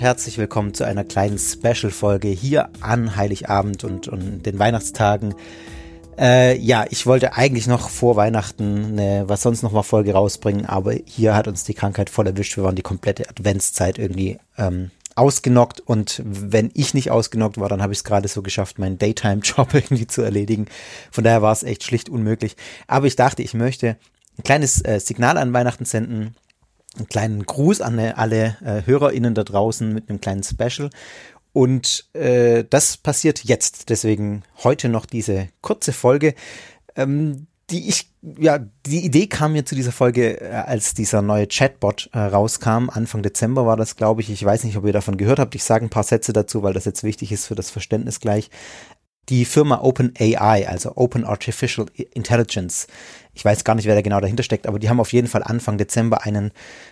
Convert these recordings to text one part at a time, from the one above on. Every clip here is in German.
herzlich willkommen zu einer kleinen Special-Folge hier an Heiligabend und, und den Weihnachtstagen. Äh, ja, ich wollte eigentlich noch vor Weihnachten eine Was sonst noch mal Folge rausbringen, aber hier hat uns die Krankheit voll erwischt. Wir waren die komplette Adventszeit irgendwie ähm, ausgenockt und wenn ich nicht ausgenockt war, dann habe ich es gerade so geschafft, meinen Daytime-Job irgendwie zu erledigen. Von daher war es echt schlicht unmöglich. Aber ich dachte, ich möchte ein kleines äh, Signal an Weihnachten senden einen kleinen Gruß an alle äh, HörerInnen da draußen mit einem kleinen Special. Und äh, das passiert jetzt. Deswegen heute noch diese kurze Folge, ähm, die ich, ja, die Idee kam mir zu dieser Folge, äh, als dieser neue Chatbot äh, rauskam. Anfang Dezember war das, glaube ich. Ich weiß nicht, ob ihr davon gehört habt. Ich sage ein paar Sätze dazu, weil das jetzt wichtig ist für das Verständnis gleich die Firma OpenAI, also Open Artificial Intelligence. Ich weiß gar nicht, wer da genau dahinter steckt, aber die haben auf jeden Fall Anfang Dezember einen,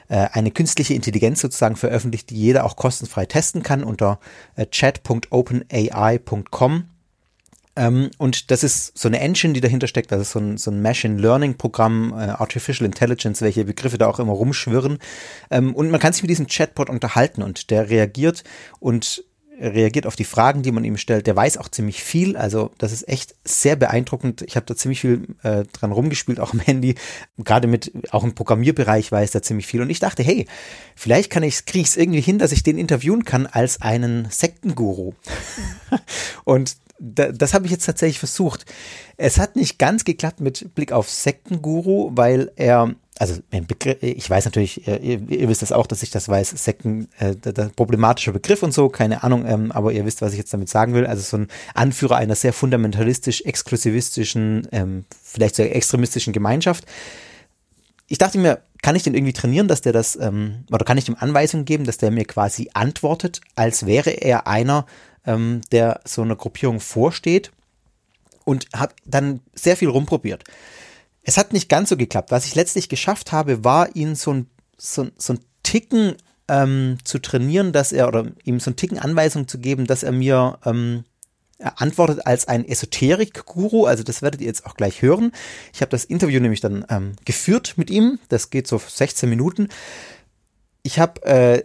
äh, eine künstliche Intelligenz sozusagen veröffentlicht, die jeder auch kostenfrei testen kann unter äh, chat.openai.com. Ähm, und das ist so eine Engine, die dahinter steckt, das ist so ein, so ein Machine Learning Programm, äh, Artificial Intelligence, welche Begriffe da auch immer rumschwirren. Ähm, und man kann sich mit diesem Chatbot unterhalten und der reagiert und reagiert auf die Fragen, die man ihm stellt. Der weiß auch ziemlich viel. Also das ist echt sehr beeindruckend. Ich habe da ziemlich viel äh, dran rumgespielt, auch am Handy. Gerade mit, auch im Programmierbereich weiß er ziemlich viel. Und ich dachte, hey, vielleicht kann ich, kriege ich es irgendwie hin, dass ich den interviewen kann als einen Sektenguru. Und da, das habe ich jetzt tatsächlich versucht. Es hat nicht ganz geklappt mit Blick auf Sektenguru, weil er also ich weiß natürlich, ihr, ihr, wisst das auch, dass ich das weiß, Sekten, äh, der problematischer Begriff und so, keine Ahnung, ähm, aber ihr wisst, was ich jetzt damit sagen will. Also so ein Anführer einer sehr fundamentalistisch, exklusivistischen, ähm, vielleicht sogar extremistischen Gemeinschaft. Ich dachte mir, kann ich den irgendwie trainieren, dass der das, ähm, oder kann ich ihm Anweisungen geben, dass der mir quasi antwortet, als wäre er einer, ähm, der so einer Gruppierung vorsteht und habe dann sehr viel rumprobiert. Es hat nicht ganz so geklappt. Was ich letztlich geschafft habe, war ihn so ein, so, so ein Ticken ähm, zu trainieren, dass er, oder ihm so ein Ticken Anweisung zu geben, dass er mir ähm, antwortet als ein Esoterik-Guru. Also das werdet ihr jetzt auch gleich hören. Ich habe das Interview nämlich dann ähm, geführt mit ihm. Das geht so 16 Minuten. Ich habe äh,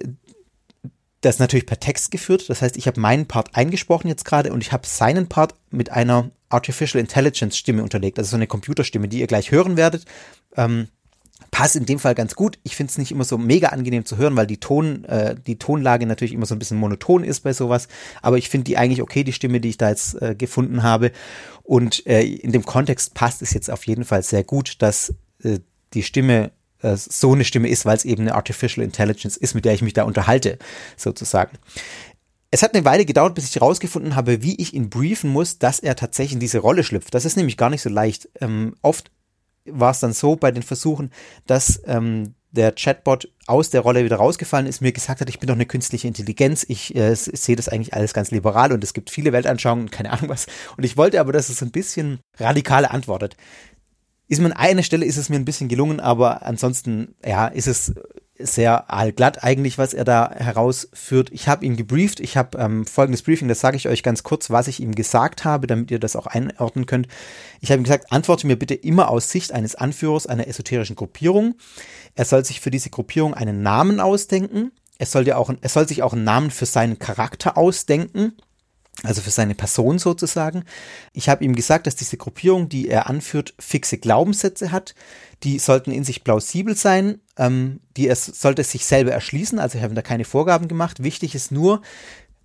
das natürlich per Text geführt. Das heißt, ich habe meinen Part eingesprochen jetzt gerade und ich habe seinen Part mit einer Artificial Intelligence Stimme unterlegt, also so eine Computerstimme, die ihr gleich hören werdet. Ähm, passt in dem Fall ganz gut. Ich finde es nicht immer so mega angenehm zu hören, weil die Ton, äh, die Tonlage natürlich immer so ein bisschen monoton ist bei sowas. Aber ich finde die eigentlich okay, die Stimme, die ich da jetzt äh, gefunden habe. Und äh, in dem Kontext passt es jetzt auf jeden Fall sehr gut, dass äh, die Stimme äh, so eine Stimme ist, weil es eben eine Artificial Intelligence ist, mit der ich mich da unterhalte, sozusagen. Es hat eine Weile gedauert, bis ich herausgefunden habe, wie ich ihn briefen muss, dass er tatsächlich in diese Rolle schlüpft. Das ist nämlich gar nicht so leicht. Ähm, oft war es dann so bei den Versuchen, dass ähm, der Chatbot aus der Rolle wieder rausgefallen ist, mir gesagt hat, ich bin doch eine künstliche Intelligenz, ich äh, sehe das eigentlich alles ganz liberal und es gibt viele Weltanschauungen und keine Ahnung was. Und ich wollte aber, dass es ein bisschen radikal antwortet. Ist mir an einer Stelle ist es mir ein bisschen gelungen, aber ansonsten, ja, ist es sehr allglatt eigentlich, was er da herausführt. Ich habe ihn gebrieft. Ich habe ähm, folgendes Briefing, das sage ich euch ganz kurz, was ich ihm gesagt habe, damit ihr das auch einordnen könnt. Ich habe ihm gesagt, antworte mir bitte immer aus Sicht eines Anführers einer esoterischen Gruppierung. Er soll sich für diese Gruppierung einen Namen ausdenken. Er soll, dir auch, er soll sich auch einen Namen für seinen Charakter ausdenken also für seine Person sozusagen. Ich habe ihm gesagt, dass diese Gruppierung, die er anführt, fixe Glaubenssätze hat. Die sollten in sich plausibel sein, ähm, die es sollte sich selber erschließen. Also ich habe da keine Vorgaben gemacht. Wichtig ist nur,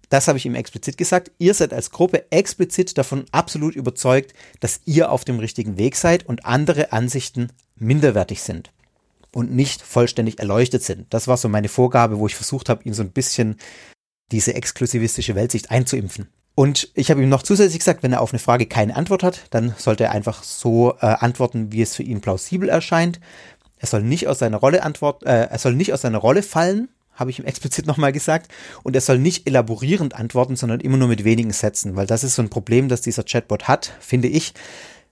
das habe ich ihm explizit gesagt, ihr seid als Gruppe explizit davon absolut überzeugt, dass ihr auf dem richtigen Weg seid und andere Ansichten minderwertig sind und nicht vollständig erleuchtet sind. Das war so meine Vorgabe, wo ich versucht habe, ihn so ein bisschen diese exklusivistische Weltsicht einzuimpfen. Und ich habe ihm noch zusätzlich gesagt, wenn er auf eine Frage keine Antwort hat, dann sollte er einfach so äh, antworten, wie es für ihn plausibel erscheint. Er soll nicht aus seiner Rolle antwort, äh, er soll nicht aus seiner Rolle fallen, habe ich ihm explizit nochmal gesagt. Und er soll nicht elaborierend antworten, sondern immer nur mit wenigen Sätzen, weil das ist so ein Problem, das dieser Chatbot hat, finde ich.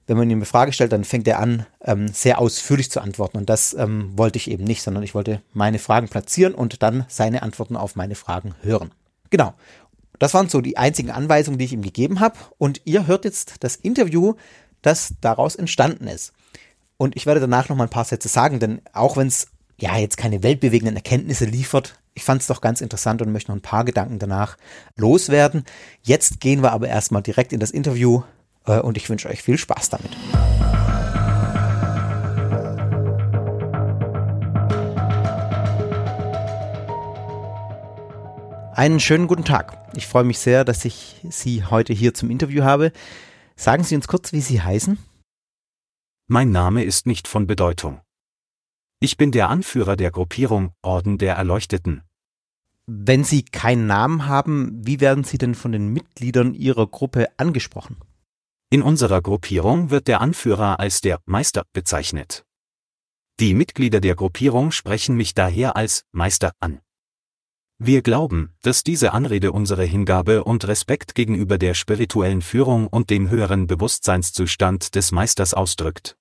Wenn man ihm eine Frage stellt, dann fängt er an, ähm, sehr ausführlich zu antworten. Und das ähm, wollte ich eben nicht, sondern ich wollte meine Fragen platzieren und dann seine Antworten auf meine Fragen hören. Genau. Das waren so die einzigen Anweisungen, die ich ihm gegeben habe. Und ihr hört jetzt das Interview, das daraus entstanden ist. Und ich werde danach noch mal ein paar Sätze sagen, denn auch wenn es ja, jetzt keine weltbewegenden Erkenntnisse liefert. Ich fand es doch ganz interessant und möchte noch ein paar Gedanken danach loswerden. Jetzt gehen wir aber erstmal direkt in das Interview äh, und ich wünsche euch viel Spaß damit. Einen schönen guten Tag. Ich freue mich sehr, dass ich Sie heute hier zum Interview habe. Sagen Sie uns kurz, wie Sie heißen? Mein Name ist nicht von Bedeutung. Ich bin der Anführer der Gruppierung Orden der Erleuchteten. Wenn Sie keinen Namen haben, wie werden Sie denn von den Mitgliedern Ihrer Gruppe angesprochen? In unserer Gruppierung wird der Anführer als der Meister bezeichnet. Die Mitglieder der Gruppierung sprechen mich daher als Meister an. Wir glauben, dass diese Anrede unsere Hingabe und Respekt gegenüber der spirituellen Führung und dem höheren Bewusstseinszustand des Meisters ausdrückt.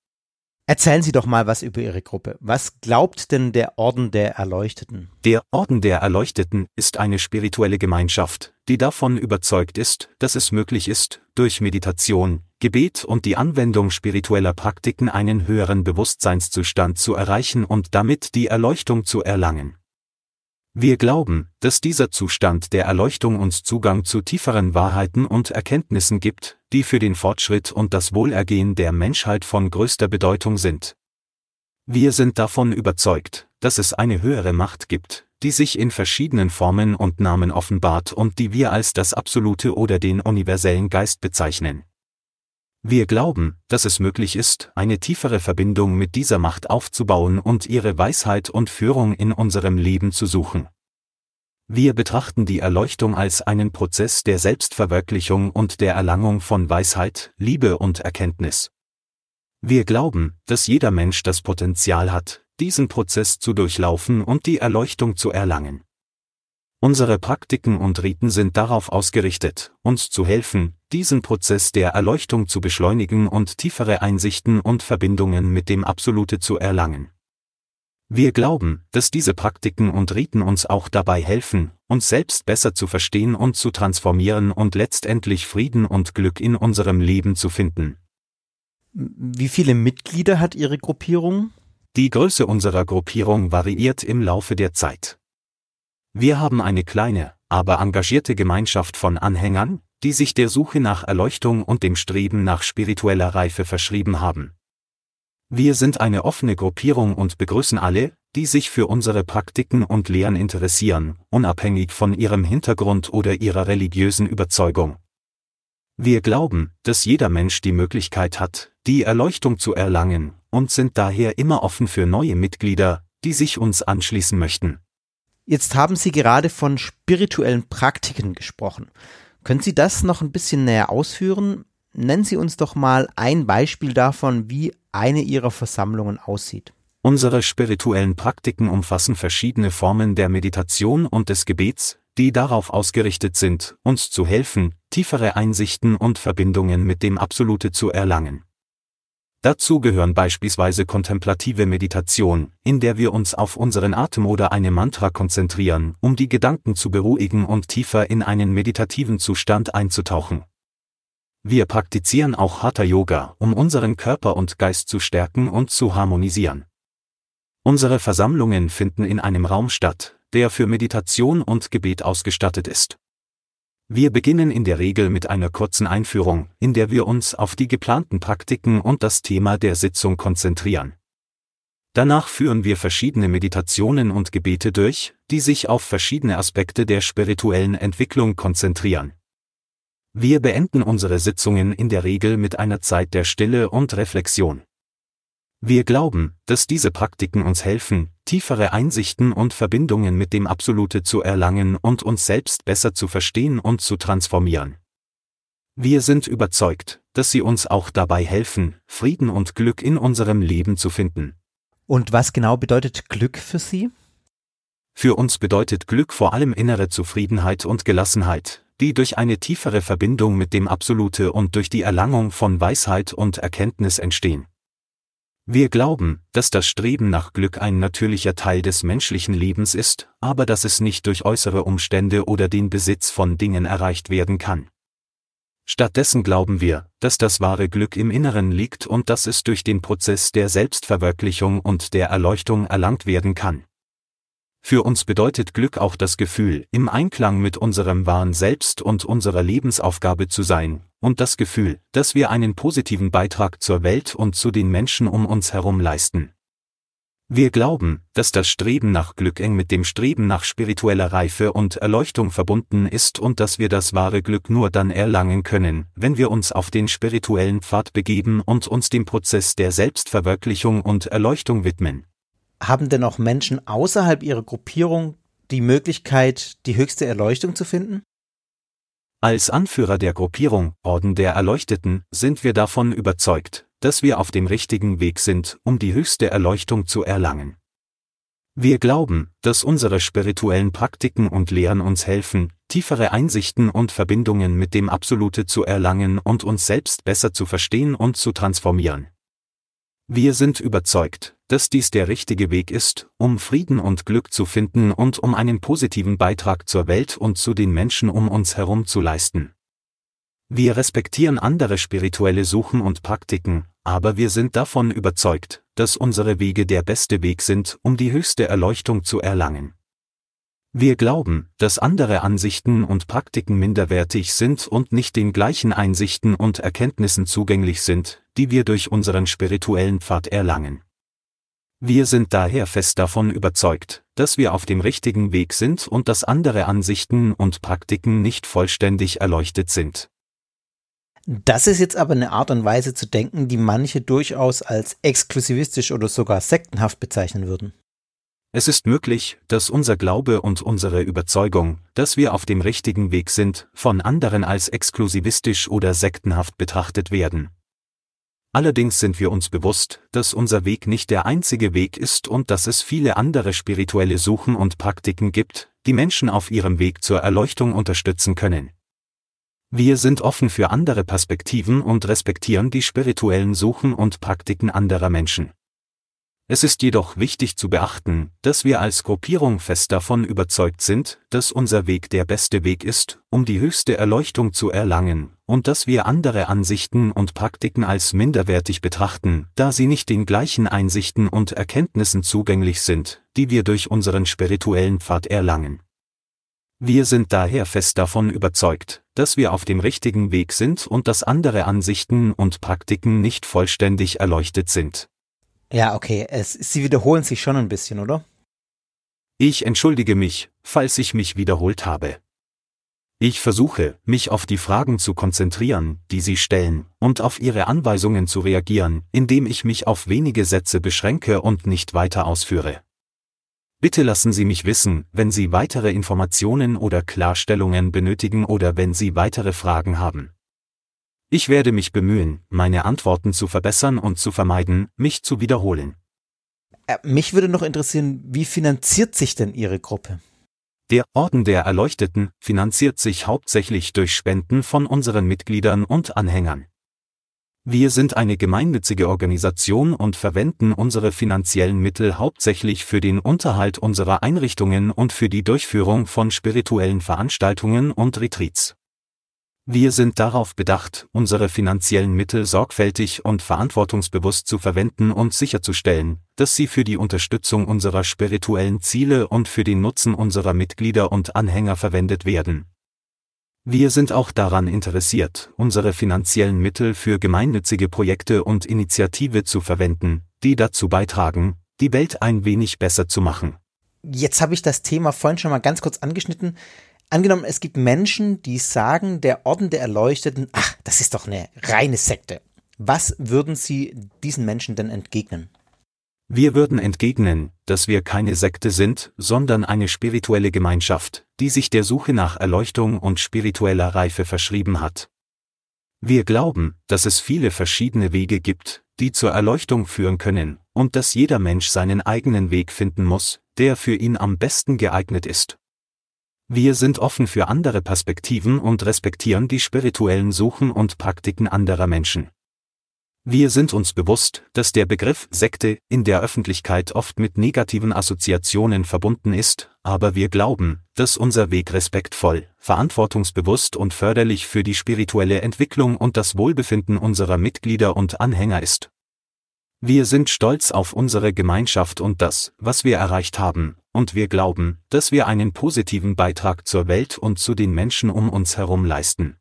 Erzählen Sie doch mal was über Ihre Gruppe. Was glaubt denn der Orden der Erleuchteten? Der Orden der Erleuchteten ist eine spirituelle Gemeinschaft, die davon überzeugt ist, dass es möglich ist, durch Meditation, Gebet und die Anwendung spiritueller Praktiken einen höheren Bewusstseinszustand zu erreichen und damit die Erleuchtung zu erlangen. Wir glauben, dass dieser Zustand der Erleuchtung uns Zugang zu tieferen Wahrheiten und Erkenntnissen gibt, die für den Fortschritt und das Wohlergehen der Menschheit von größter Bedeutung sind. Wir sind davon überzeugt, dass es eine höhere Macht gibt, die sich in verschiedenen Formen und Namen offenbart und die wir als das Absolute oder den universellen Geist bezeichnen. Wir glauben, dass es möglich ist, eine tiefere Verbindung mit dieser Macht aufzubauen und ihre Weisheit und Führung in unserem Leben zu suchen. Wir betrachten die Erleuchtung als einen Prozess der Selbstverwirklichung und der Erlangung von Weisheit, Liebe und Erkenntnis. Wir glauben, dass jeder Mensch das Potenzial hat, diesen Prozess zu durchlaufen und die Erleuchtung zu erlangen. Unsere Praktiken und Riten sind darauf ausgerichtet, uns zu helfen, diesen Prozess der Erleuchtung zu beschleunigen und tiefere Einsichten und Verbindungen mit dem Absolute zu erlangen. Wir glauben, dass diese Praktiken und Riten uns auch dabei helfen, uns selbst besser zu verstehen und zu transformieren und letztendlich Frieden und Glück in unserem Leben zu finden. Wie viele Mitglieder hat Ihre Gruppierung? Die Größe unserer Gruppierung variiert im Laufe der Zeit. Wir haben eine kleine, aber engagierte Gemeinschaft von Anhängern, die sich der Suche nach Erleuchtung und dem Streben nach spiritueller Reife verschrieben haben. Wir sind eine offene Gruppierung und begrüßen alle, die sich für unsere Praktiken und Lehren interessieren, unabhängig von ihrem Hintergrund oder ihrer religiösen Überzeugung. Wir glauben, dass jeder Mensch die Möglichkeit hat, die Erleuchtung zu erlangen, und sind daher immer offen für neue Mitglieder, die sich uns anschließen möchten. Jetzt haben Sie gerade von spirituellen Praktiken gesprochen. Können Sie das noch ein bisschen näher ausführen? Nennen Sie uns doch mal ein Beispiel davon, wie eine Ihrer Versammlungen aussieht. Unsere spirituellen Praktiken umfassen verschiedene Formen der Meditation und des Gebets, die darauf ausgerichtet sind, uns zu helfen, tiefere Einsichten und Verbindungen mit dem Absolute zu erlangen. Dazu gehören beispielsweise kontemplative Meditation, in der wir uns auf unseren Atem oder eine Mantra konzentrieren, um die Gedanken zu beruhigen und tiefer in einen meditativen Zustand einzutauchen. Wir praktizieren auch Hatha Yoga, um unseren Körper und Geist zu stärken und zu harmonisieren. Unsere Versammlungen finden in einem Raum statt, der für Meditation und Gebet ausgestattet ist. Wir beginnen in der Regel mit einer kurzen Einführung, in der wir uns auf die geplanten Praktiken und das Thema der Sitzung konzentrieren. Danach führen wir verschiedene Meditationen und Gebete durch, die sich auf verschiedene Aspekte der spirituellen Entwicklung konzentrieren. Wir beenden unsere Sitzungen in der Regel mit einer Zeit der Stille und Reflexion. Wir glauben, dass diese Praktiken uns helfen, tiefere Einsichten und Verbindungen mit dem Absolute zu erlangen und uns selbst besser zu verstehen und zu transformieren. Wir sind überzeugt, dass sie uns auch dabei helfen, Frieden und Glück in unserem Leben zu finden. Und was genau bedeutet Glück für Sie? Für uns bedeutet Glück vor allem innere Zufriedenheit und Gelassenheit, die durch eine tiefere Verbindung mit dem Absolute und durch die Erlangung von Weisheit und Erkenntnis entstehen. Wir glauben, dass das Streben nach Glück ein natürlicher Teil des menschlichen Lebens ist, aber dass es nicht durch äußere Umstände oder den Besitz von Dingen erreicht werden kann. Stattdessen glauben wir, dass das wahre Glück im Inneren liegt und dass es durch den Prozess der Selbstverwirklichung und der Erleuchtung erlangt werden kann. Für uns bedeutet Glück auch das Gefühl, im Einklang mit unserem wahren Selbst und unserer Lebensaufgabe zu sein, und das Gefühl, dass wir einen positiven Beitrag zur Welt und zu den Menschen um uns herum leisten. Wir glauben, dass das Streben nach Glück eng mit dem Streben nach spiritueller Reife und Erleuchtung verbunden ist und dass wir das wahre Glück nur dann erlangen können, wenn wir uns auf den spirituellen Pfad begeben und uns dem Prozess der Selbstverwirklichung und Erleuchtung widmen haben denn auch Menschen außerhalb ihrer Gruppierung die Möglichkeit, die höchste Erleuchtung zu finden? Als Anführer der Gruppierung Orden der Erleuchteten sind wir davon überzeugt, dass wir auf dem richtigen Weg sind, um die höchste Erleuchtung zu erlangen. Wir glauben, dass unsere spirituellen Praktiken und Lehren uns helfen, tiefere Einsichten und Verbindungen mit dem Absolute zu erlangen und uns selbst besser zu verstehen und zu transformieren. Wir sind überzeugt, dass dies der richtige Weg ist, um Frieden und Glück zu finden und um einen positiven Beitrag zur Welt und zu den Menschen um uns herum zu leisten. Wir respektieren andere spirituelle Suchen und Praktiken, aber wir sind davon überzeugt, dass unsere Wege der beste Weg sind, um die höchste Erleuchtung zu erlangen. Wir glauben, dass andere Ansichten und Praktiken minderwertig sind und nicht den gleichen Einsichten und Erkenntnissen zugänglich sind, die wir durch unseren spirituellen Pfad erlangen. Wir sind daher fest davon überzeugt, dass wir auf dem richtigen Weg sind und dass andere Ansichten und Praktiken nicht vollständig erleuchtet sind. Das ist jetzt aber eine Art und Weise zu denken, die manche durchaus als exklusivistisch oder sogar sektenhaft bezeichnen würden. Es ist möglich, dass unser Glaube und unsere Überzeugung, dass wir auf dem richtigen Weg sind, von anderen als exklusivistisch oder sektenhaft betrachtet werden. Allerdings sind wir uns bewusst, dass unser Weg nicht der einzige Weg ist und dass es viele andere spirituelle Suchen und Praktiken gibt, die Menschen auf ihrem Weg zur Erleuchtung unterstützen können. Wir sind offen für andere Perspektiven und respektieren die spirituellen Suchen und Praktiken anderer Menschen. Es ist jedoch wichtig zu beachten, dass wir als Gruppierung fest davon überzeugt sind, dass unser Weg der beste Weg ist, um die höchste Erleuchtung zu erlangen, und dass wir andere Ansichten und Praktiken als minderwertig betrachten, da sie nicht den gleichen Einsichten und Erkenntnissen zugänglich sind, die wir durch unseren spirituellen Pfad erlangen. Wir sind daher fest davon überzeugt, dass wir auf dem richtigen Weg sind und dass andere Ansichten und Praktiken nicht vollständig erleuchtet sind. Ja, okay, es, sie wiederholen sich schon ein bisschen, oder? Ich entschuldige mich, falls ich mich wiederholt habe. Ich versuche, mich auf die Fragen zu konzentrieren, die Sie stellen, und auf Ihre Anweisungen zu reagieren, indem ich mich auf wenige Sätze beschränke und nicht weiter ausführe. Bitte lassen Sie mich wissen, wenn Sie weitere Informationen oder Klarstellungen benötigen oder wenn Sie weitere Fragen haben. Ich werde mich bemühen, meine Antworten zu verbessern und zu vermeiden, mich zu wiederholen. Äh, mich würde noch interessieren, wie finanziert sich denn Ihre Gruppe? Der Orden der Erleuchteten finanziert sich hauptsächlich durch Spenden von unseren Mitgliedern und Anhängern. Wir sind eine gemeinnützige Organisation und verwenden unsere finanziellen Mittel hauptsächlich für den Unterhalt unserer Einrichtungen und für die Durchführung von spirituellen Veranstaltungen und Retreats. Wir sind darauf bedacht, unsere finanziellen Mittel sorgfältig und verantwortungsbewusst zu verwenden und sicherzustellen, dass sie für die Unterstützung unserer spirituellen Ziele und für den Nutzen unserer Mitglieder und Anhänger verwendet werden. Wir sind auch daran interessiert, unsere finanziellen Mittel für gemeinnützige Projekte und Initiative zu verwenden, die dazu beitragen, die Welt ein wenig besser zu machen. Jetzt habe ich das Thema vorhin schon mal ganz kurz angeschnitten. Angenommen, es gibt Menschen, die sagen, der Orden der Erleuchteten, ach, das ist doch eine reine Sekte. Was würden Sie diesen Menschen denn entgegnen? Wir würden entgegnen, dass wir keine Sekte sind, sondern eine spirituelle Gemeinschaft, die sich der Suche nach Erleuchtung und spiritueller Reife verschrieben hat. Wir glauben, dass es viele verschiedene Wege gibt, die zur Erleuchtung führen können, und dass jeder Mensch seinen eigenen Weg finden muss, der für ihn am besten geeignet ist. Wir sind offen für andere Perspektiven und respektieren die spirituellen Suchen und Praktiken anderer Menschen. Wir sind uns bewusst, dass der Begriff Sekte in der Öffentlichkeit oft mit negativen Assoziationen verbunden ist, aber wir glauben, dass unser Weg respektvoll, verantwortungsbewusst und förderlich für die spirituelle Entwicklung und das Wohlbefinden unserer Mitglieder und Anhänger ist. Wir sind stolz auf unsere Gemeinschaft und das, was wir erreicht haben, und wir glauben, dass wir einen positiven Beitrag zur Welt und zu den Menschen um uns herum leisten.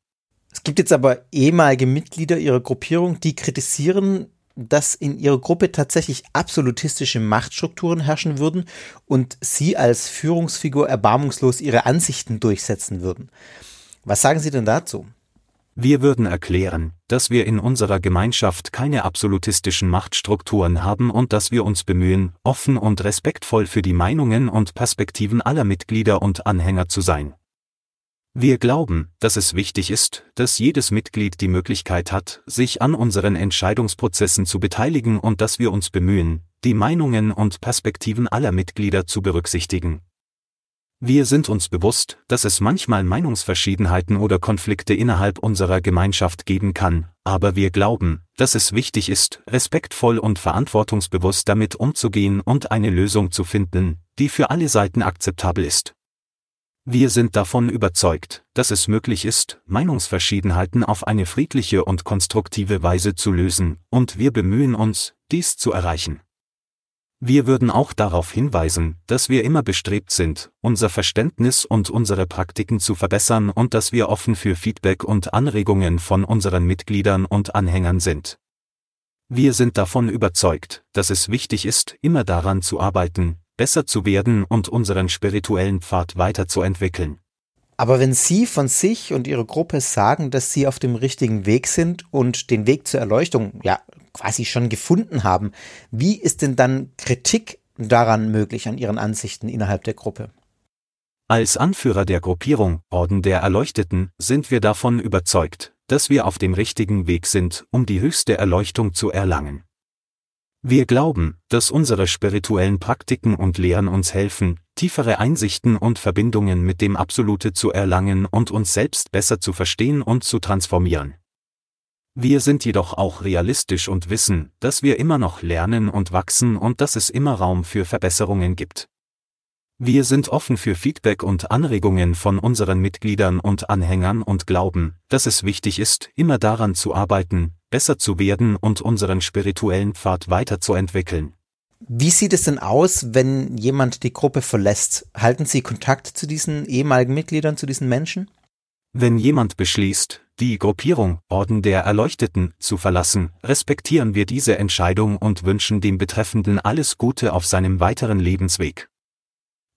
Es gibt jetzt aber ehemalige Mitglieder ihrer Gruppierung, die kritisieren, dass in ihrer Gruppe tatsächlich absolutistische Machtstrukturen herrschen würden und sie als Führungsfigur erbarmungslos ihre Ansichten durchsetzen würden. Was sagen Sie denn dazu? Wir würden erklären, dass wir in unserer Gemeinschaft keine absolutistischen Machtstrukturen haben und dass wir uns bemühen, offen und respektvoll für die Meinungen und Perspektiven aller Mitglieder und Anhänger zu sein. Wir glauben, dass es wichtig ist, dass jedes Mitglied die Möglichkeit hat, sich an unseren Entscheidungsprozessen zu beteiligen und dass wir uns bemühen, die Meinungen und Perspektiven aller Mitglieder zu berücksichtigen. Wir sind uns bewusst, dass es manchmal Meinungsverschiedenheiten oder Konflikte innerhalb unserer Gemeinschaft geben kann, aber wir glauben, dass es wichtig ist, respektvoll und verantwortungsbewusst damit umzugehen und eine Lösung zu finden, die für alle Seiten akzeptabel ist. Wir sind davon überzeugt, dass es möglich ist, Meinungsverschiedenheiten auf eine friedliche und konstruktive Weise zu lösen, und wir bemühen uns, dies zu erreichen. Wir würden auch darauf hinweisen, dass wir immer bestrebt sind, unser Verständnis und unsere Praktiken zu verbessern und dass wir offen für Feedback und Anregungen von unseren Mitgliedern und Anhängern sind. Wir sind davon überzeugt, dass es wichtig ist, immer daran zu arbeiten, besser zu werden und unseren spirituellen Pfad weiterzuentwickeln. Aber wenn Sie von sich und Ihrer Gruppe sagen, dass Sie auf dem richtigen Weg sind und den Weg zur Erleuchtung ja quasi schon gefunden haben, wie ist denn dann Kritik daran möglich an Ihren Ansichten innerhalb der Gruppe? Als Anführer der Gruppierung Orden der Erleuchteten sind wir davon überzeugt, dass wir auf dem richtigen Weg sind, um die höchste Erleuchtung zu erlangen. Wir glauben, dass unsere spirituellen Praktiken und Lehren uns helfen, tiefere Einsichten und Verbindungen mit dem Absolute zu erlangen und uns selbst besser zu verstehen und zu transformieren. Wir sind jedoch auch realistisch und wissen, dass wir immer noch lernen und wachsen und dass es immer Raum für Verbesserungen gibt. Wir sind offen für Feedback und Anregungen von unseren Mitgliedern und Anhängern und glauben, dass es wichtig ist, immer daran zu arbeiten, besser zu werden und unseren spirituellen Pfad weiterzuentwickeln. Wie sieht es denn aus, wenn jemand die Gruppe verlässt? Halten Sie Kontakt zu diesen ehemaligen Mitgliedern, zu diesen Menschen? Wenn jemand beschließt, die Gruppierung Orden der Erleuchteten zu verlassen, respektieren wir diese Entscheidung und wünschen dem Betreffenden alles Gute auf seinem weiteren Lebensweg.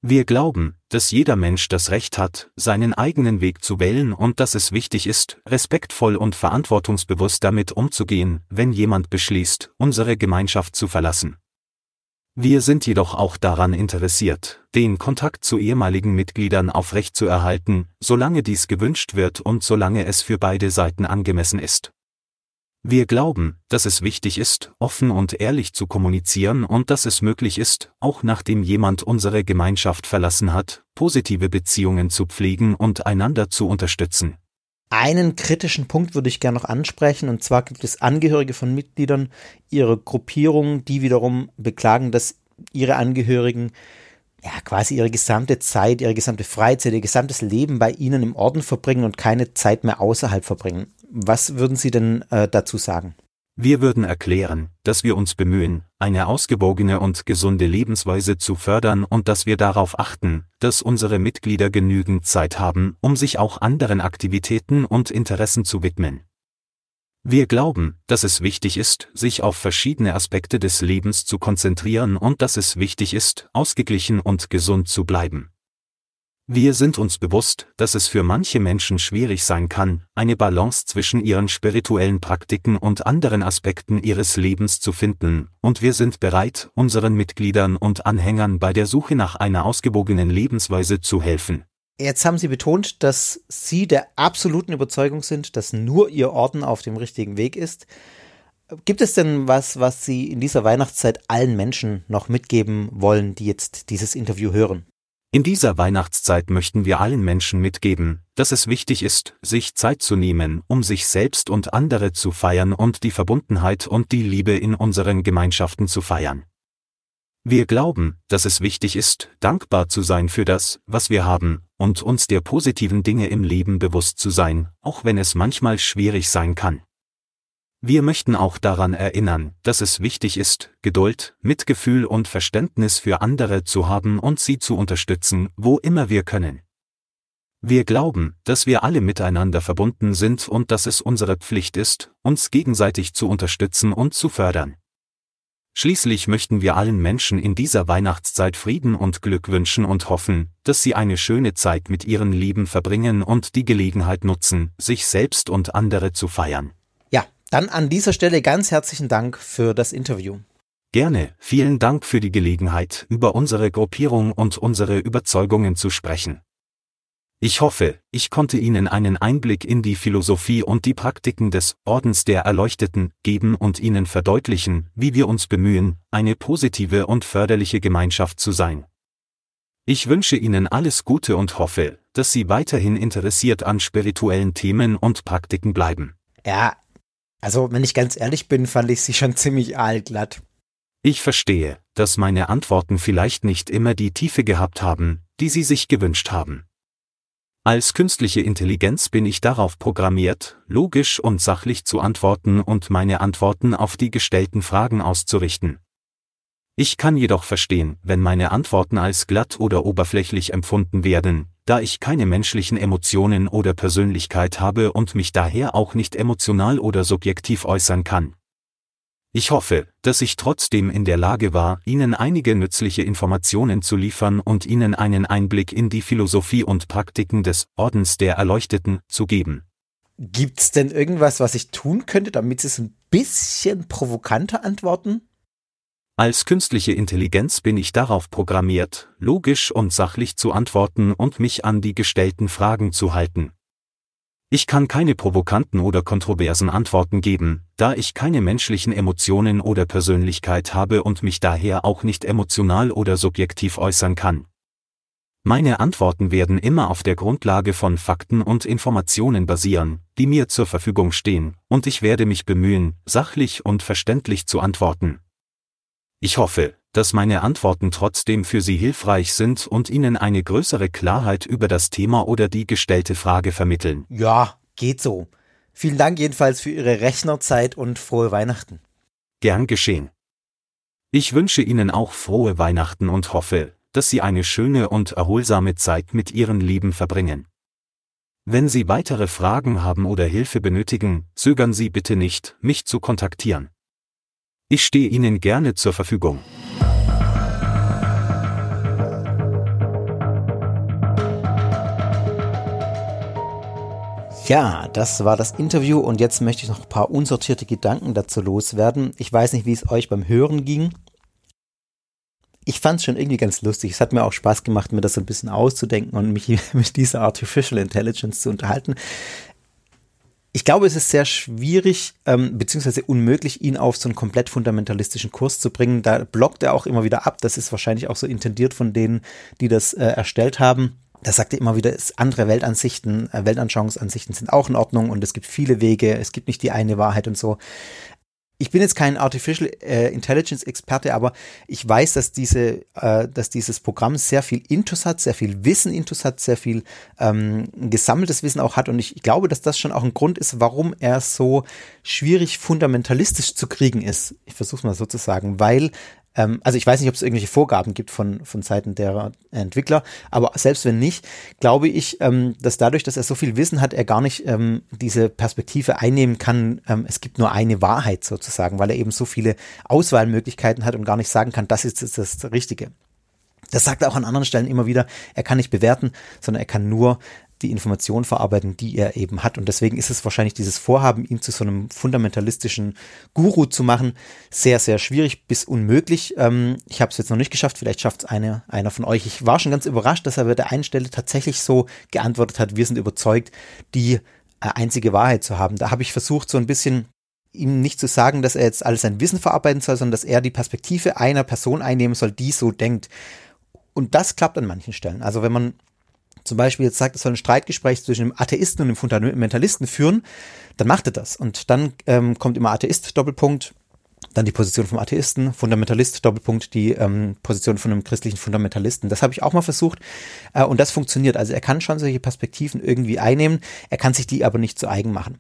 Wir glauben, dass jeder Mensch das Recht hat, seinen eigenen Weg zu wählen und dass es wichtig ist, respektvoll und verantwortungsbewusst damit umzugehen, wenn jemand beschließt, unsere Gemeinschaft zu verlassen. Wir sind jedoch auch daran interessiert, den Kontakt zu ehemaligen Mitgliedern aufrechtzuerhalten, solange dies gewünscht wird und solange es für beide Seiten angemessen ist. Wir glauben, dass es wichtig ist, offen und ehrlich zu kommunizieren und dass es möglich ist, auch nachdem jemand unsere Gemeinschaft verlassen hat, positive Beziehungen zu pflegen und einander zu unterstützen. Einen kritischen Punkt würde ich gerne noch ansprechen, und zwar gibt es Angehörige von Mitgliedern ihrer Gruppierung, die wiederum beklagen, dass ihre Angehörigen ja, quasi ihre gesamte Zeit, ihre gesamte Freizeit, ihr gesamtes Leben bei ihnen im Orden verbringen und keine Zeit mehr außerhalb verbringen. Was würden Sie denn äh, dazu sagen? Wir würden erklären, dass wir uns bemühen, eine ausgewogene und gesunde Lebensweise zu fördern und dass wir darauf achten, dass unsere Mitglieder genügend Zeit haben, um sich auch anderen Aktivitäten und Interessen zu widmen. Wir glauben, dass es wichtig ist, sich auf verschiedene Aspekte des Lebens zu konzentrieren und dass es wichtig ist, ausgeglichen und gesund zu bleiben. Wir sind uns bewusst, dass es für manche Menschen schwierig sein kann, eine Balance zwischen ihren spirituellen Praktiken und anderen Aspekten ihres Lebens zu finden, und wir sind bereit, unseren Mitgliedern und Anhängern bei der Suche nach einer ausgewogenen Lebensweise zu helfen. Jetzt haben Sie betont, dass Sie der absoluten Überzeugung sind, dass nur Ihr Orden auf dem richtigen Weg ist. Gibt es denn was, was Sie in dieser Weihnachtszeit allen Menschen noch mitgeben wollen, die jetzt dieses Interview hören? In dieser Weihnachtszeit möchten wir allen Menschen mitgeben, dass es wichtig ist, sich Zeit zu nehmen, um sich selbst und andere zu feiern und die Verbundenheit und die Liebe in unseren Gemeinschaften zu feiern. Wir glauben, dass es wichtig ist, dankbar zu sein für das, was wir haben, und uns der positiven Dinge im Leben bewusst zu sein, auch wenn es manchmal schwierig sein kann. Wir möchten auch daran erinnern, dass es wichtig ist, Geduld, Mitgefühl und Verständnis für andere zu haben und sie zu unterstützen, wo immer wir können. Wir glauben, dass wir alle miteinander verbunden sind und dass es unsere Pflicht ist, uns gegenseitig zu unterstützen und zu fördern. Schließlich möchten wir allen Menschen in dieser Weihnachtszeit Frieden und Glück wünschen und hoffen, dass sie eine schöne Zeit mit ihren Lieben verbringen und die Gelegenheit nutzen, sich selbst und andere zu feiern. Dann an dieser Stelle ganz herzlichen Dank für das Interview. Gerne, vielen Dank für die Gelegenheit, über unsere Gruppierung und unsere Überzeugungen zu sprechen. Ich hoffe, ich konnte Ihnen einen Einblick in die Philosophie und die Praktiken des Ordens der Erleuchteten geben und Ihnen verdeutlichen, wie wir uns bemühen, eine positive und förderliche Gemeinschaft zu sein. Ich wünsche Ihnen alles Gute und hoffe, dass Sie weiterhin interessiert an spirituellen Themen und Praktiken bleiben. Ja, also, wenn ich ganz ehrlich bin, fand ich sie schon ziemlich aalglatt. Ich verstehe, dass meine Antworten vielleicht nicht immer die Tiefe gehabt haben, die Sie sich gewünscht haben. Als künstliche Intelligenz bin ich darauf programmiert, logisch und sachlich zu antworten und meine Antworten auf die gestellten Fragen auszurichten. Ich kann jedoch verstehen, wenn meine Antworten als glatt oder oberflächlich empfunden werden, da ich keine menschlichen Emotionen oder Persönlichkeit habe und mich daher auch nicht emotional oder subjektiv äußern kann. Ich hoffe, dass ich trotzdem in der Lage war, Ihnen einige nützliche Informationen zu liefern und Ihnen einen Einblick in die Philosophie und Praktiken des Ordens der Erleuchteten zu geben. Gibt's denn irgendwas, was ich tun könnte, damit Sie es ein bisschen provokanter antworten? Als künstliche Intelligenz bin ich darauf programmiert, logisch und sachlich zu antworten und mich an die gestellten Fragen zu halten. Ich kann keine provokanten oder kontroversen Antworten geben, da ich keine menschlichen Emotionen oder Persönlichkeit habe und mich daher auch nicht emotional oder subjektiv äußern kann. Meine Antworten werden immer auf der Grundlage von Fakten und Informationen basieren, die mir zur Verfügung stehen, und ich werde mich bemühen, sachlich und verständlich zu antworten. Ich hoffe, dass meine Antworten trotzdem für Sie hilfreich sind und Ihnen eine größere Klarheit über das Thema oder die gestellte Frage vermitteln. Ja, geht so. Vielen Dank jedenfalls für Ihre Rechnerzeit und frohe Weihnachten. Gern geschehen. Ich wünsche Ihnen auch frohe Weihnachten und hoffe, dass Sie eine schöne und erholsame Zeit mit Ihren Lieben verbringen. Wenn Sie weitere Fragen haben oder Hilfe benötigen, zögern Sie bitte nicht, mich zu kontaktieren. Ich stehe Ihnen gerne zur Verfügung. Ja, das war das Interview und jetzt möchte ich noch ein paar unsortierte Gedanken dazu loswerden. Ich weiß nicht, wie es euch beim Hören ging. Ich fand es schon irgendwie ganz lustig. Es hat mir auch Spaß gemacht, mir das so ein bisschen auszudenken und mich mit dieser Artificial Intelligence zu unterhalten ich glaube, es ist sehr schwierig, ähm, beziehungsweise unmöglich, ihn auf so einen komplett fundamentalistischen Kurs zu bringen. Da blockt er auch immer wieder ab. Das ist wahrscheinlich auch so intendiert von denen, die das äh, erstellt haben. Da sagt er immer wieder, es andere Weltansichten, äh, Weltanschauungsansichten sind auch in Ordnung und es gibt viele Wege, es gibt nicht die eine Wahrheit und so ich bin jetzt kein Artificial äh, Intelligence Experte, aber ich weiß, dass diese, äh, dass dieses Programm sehr viel Intus hat, sehr viel Wissen Intus hat, sehr viel ähm, gesammeltes Wissen auch hat und ich, ich glaube, dass das schon auch ein Grund ist, warum er so schwierig fundamentalistisch zu kriegen ist. Ich versuche es mal so zu sagen, weil ähm, also ich weiß nicht, ob es irgendwelche Vorgaben gibt von, von Seiten der Entwickler, aber selbst wenn nicht, glaube ich, ähm, dass dadurch, dass er so viel Wissen hat, er gar nicht ähm, diese Perspektive einnehmen kann, ähm, es gibt nur eine Wahrheit sozusagen, weil er eben so viele Auswahlmöglichkeiten hat und gar nicht sagen kann, das ist das, das Richtige. Das sagt er auch an anderen Stellen immer wieder, er kann nicht bewerten, sondern er kann nur die Informationen verarbeiten, die er eben hat. Und deswegen ist es wahrscheinlich dieses Vorhaben, ihn zu so einem fundamentalistischen Guru zu machen, sehr, sehr schwierig bis unmöglich. Ähm, ich habe es jetzt noch nicht geschafft, vielleicht schafft es eine, einer von euch. Ich war schon ganz überrascht, dass er bei der einen Stelle tatsächlich so geantwortet hat, wir sind überzeugt, die äh, einzige Wahrheit zu haben. Da habe ich versucht, so ein bisschen ihm nicht zu sagen, dass er jetzt alles sein Wissen verarbeiten soll, sondern dass er die Perspektive einer Person einnehmen soll, die so denkt. und das klappt an manchen Stellen. Also wenn man zum Beispiel jetzt sagt, es soll ein Streitgespräch zwischen einem Atheisten und einem Fundamentalisten führen, dann macht er das. Und dann ähm, kommt immer Atheist, Doppelpunkt, dann die Position vom Atheisten, Fundamentalist, Doppelpunkt, die ähm, Position von einem christlichen Fundamentalisten. Das habe ich auch mal versucht äh, und das funktioniert. Also er kann schon solche Perspektiven irgendwie einnehmen, er kann sich die aber nicht zu eigen machen.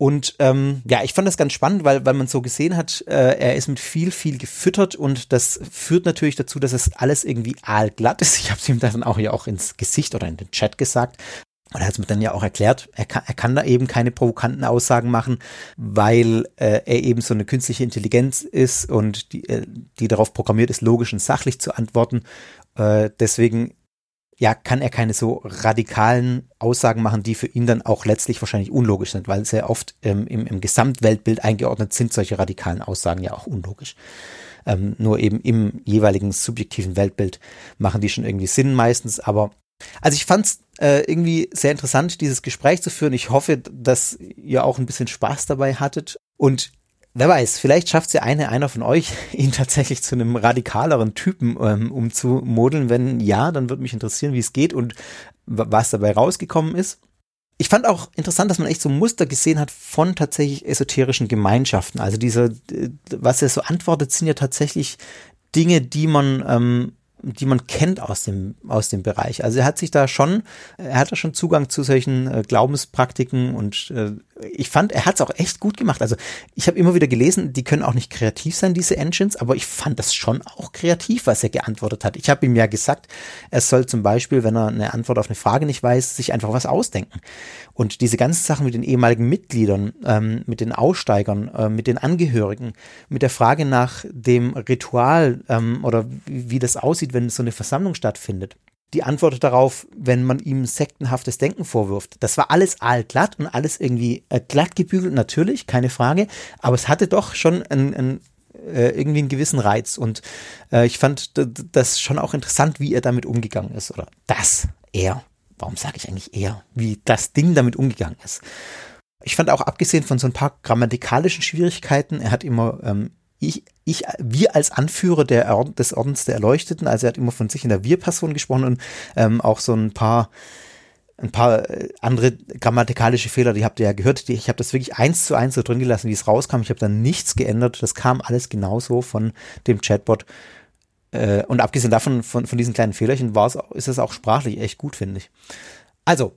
Und ähm, ja, ich fand das ganz spannend, weil, weil man so gesehen hat, äh, er ist mit viel, viel gefüttert und das führt natürlich dazu, dass es alles irgendwie aalglatt ist. Ich habe es ihm dann auch ja auch ins Gesicht oder in den Chat gesagt. Und er hat es mir dann ja auch erklärt, er kann, er kann da eben keine provokanten Aussagen machen, weil äh, er eben so eine künstliche Intelligenz ist und die, äh, die darauf programmiert ist, logisch und sachlich zu antworten. Äh, deswegen ja, kann er keine so radikalen Aussagen machen, die für ihn dann auch letztlich wahrscheinlich unlogisch sind, weil sehr oft ähm, im, im Gesamtweltbild eingeordnet sind solche radikalen Aussagen ja auch unlogisch. Ähm, nur eben im jeweiligen subjektiven Weltbild machen die schon irgendwie Sinn meistens, aber also ich fand es äh, irgendwie sehr interessant, dieses Gespräch zu führen. Ich hoffe, dass ihr auch ein bisschen Spaß dabei hattet. Und wer weiß, vielleicht schafft es ja eine, einer von euch, ihn tatsächlich zu einem radikaleren Typen ähm, umzumodeln. Wenn ja, dann würde mich interessieren, wie es geht und was dabei rausgekommen ist. Ich fand auch interessant, dass man echt so Muster gesehen hat von tatsächlich esoterischen Gemeinschaften. Also diese, was er so antwortet, sind ja tatsächlich Dinge, die man ähm, die man kennt aus dem, aus dem Bereich. Also er hat sich da schon, er hat da schon Zugang zu solchen äh, Glaubenspraktiken und äh, ich fand, er hat es auch echt gut gemacht. Also ich habe immer wieder gelesen, die können auch nicht kreativ sein, diese Engines, aber ich fand das schon auch kreativ, was er geantwortet hat. Ich habe ihm ja gesagt, er soll zum Beispiel, wenn er eine Antwort auf eine Frage nicht weiß, sich einfach was ausdenken. Und diese ganzen Sachen mit den ehemaligen Mitgliedern, ähm, mit den Aussteigern, äh, mit den Angehörigen, mit der Frage nach dem Ritual ähm, oder wie, wie das aussieht, wenn so eine Versammlung stattfindet die Antwort darauf, wenn man ihm sektenhaftes Denken vorwirft. Das war alles aalglatt und alles irgendwie äh, glatt gebügelt, natürlich, keine Frage, aber es hatte doch schon ein, ein äh, irgendwie einen gewissen Reiz und äh, ich fand das schon auch interessant, wie er damit umgegangen ist oder das, er, warum sage ich eigentlich er, wie das Ding damit umgegangen ist. Ich fand auch abgesehen von so ein paar grammatikalischen Schwierigkeiten, er hat immer ähm, ich, ich, wir als Anführer der Orden, des Ordens der Erleuchteten, also er hat immer von sich in der Wir-Person gesprochen und ähm, auch so ein paar ein paar äh, andere grammatikalische Fehler, die habt ihr ja gehört. Die, ich habe das wirklich eins zu eins so drin gelassen, wie es rauskam. Ich habe da nichts geändert. Das kam alles genauso von dem Chatbot. Äh, und abgesehen davon, von, von diesen kleinen Fehlerchen, ist es auch sprachlich echt gut, finde ich. Also,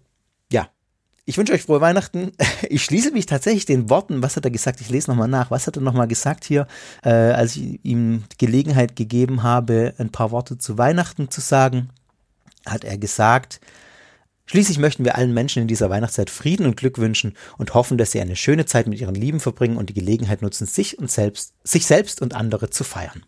ich wünsche euch frohe Weihnachten. Ich schließe mich tatsächlich den Worten. Was hat er gesagt? Ich lese nochmal nach. Was hat er nochmal gesagt hier, äh, als ich ihm Gelegenheit gegeben habe, ein paar Worte zu Weihnachten zu sagen? Hat er gesagt, Schließlich möchten wir allen Menschen in dieser Weihnachtszeit Frieden und Glück wünschen und hoffen, dass sie eine schöne Zeit mit ihren Lieben verbringen und die Gelegenheit nutzen, sich und selbst, sich selbst und andere zu feiern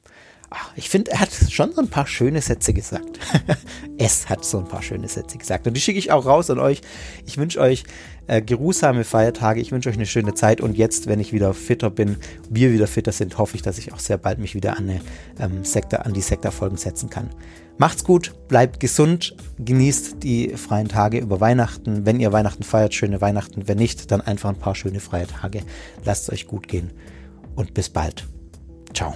ich finde, er hat schon so ein paar schöne Sätze gesagt. es hat so ein paar schöne Sätze gesagt. Und die schicke ich auch raus an euch. Ich wünsche euch äh, geruhsame Feiertage. Ich wünsche euch eine schöne Zeit. Und jetzt, wenn ich wieder fitter bin, wir wieder fitter sind, hoffe ich, dass ich auch sehr bald mich wieder an, eine, ähm, Sektor, an die Sektorfolgen setzen kann. Macht's gut, bleibt gesund, genießt die freien Tage über Weihnachten. Wenn ihr Weihnachten feiert, schöne Weihnachten. Wenn nicht, dann einfach ein paar schöne freie Tage. Lasst es euch gut gehen und bis bald. Ciao.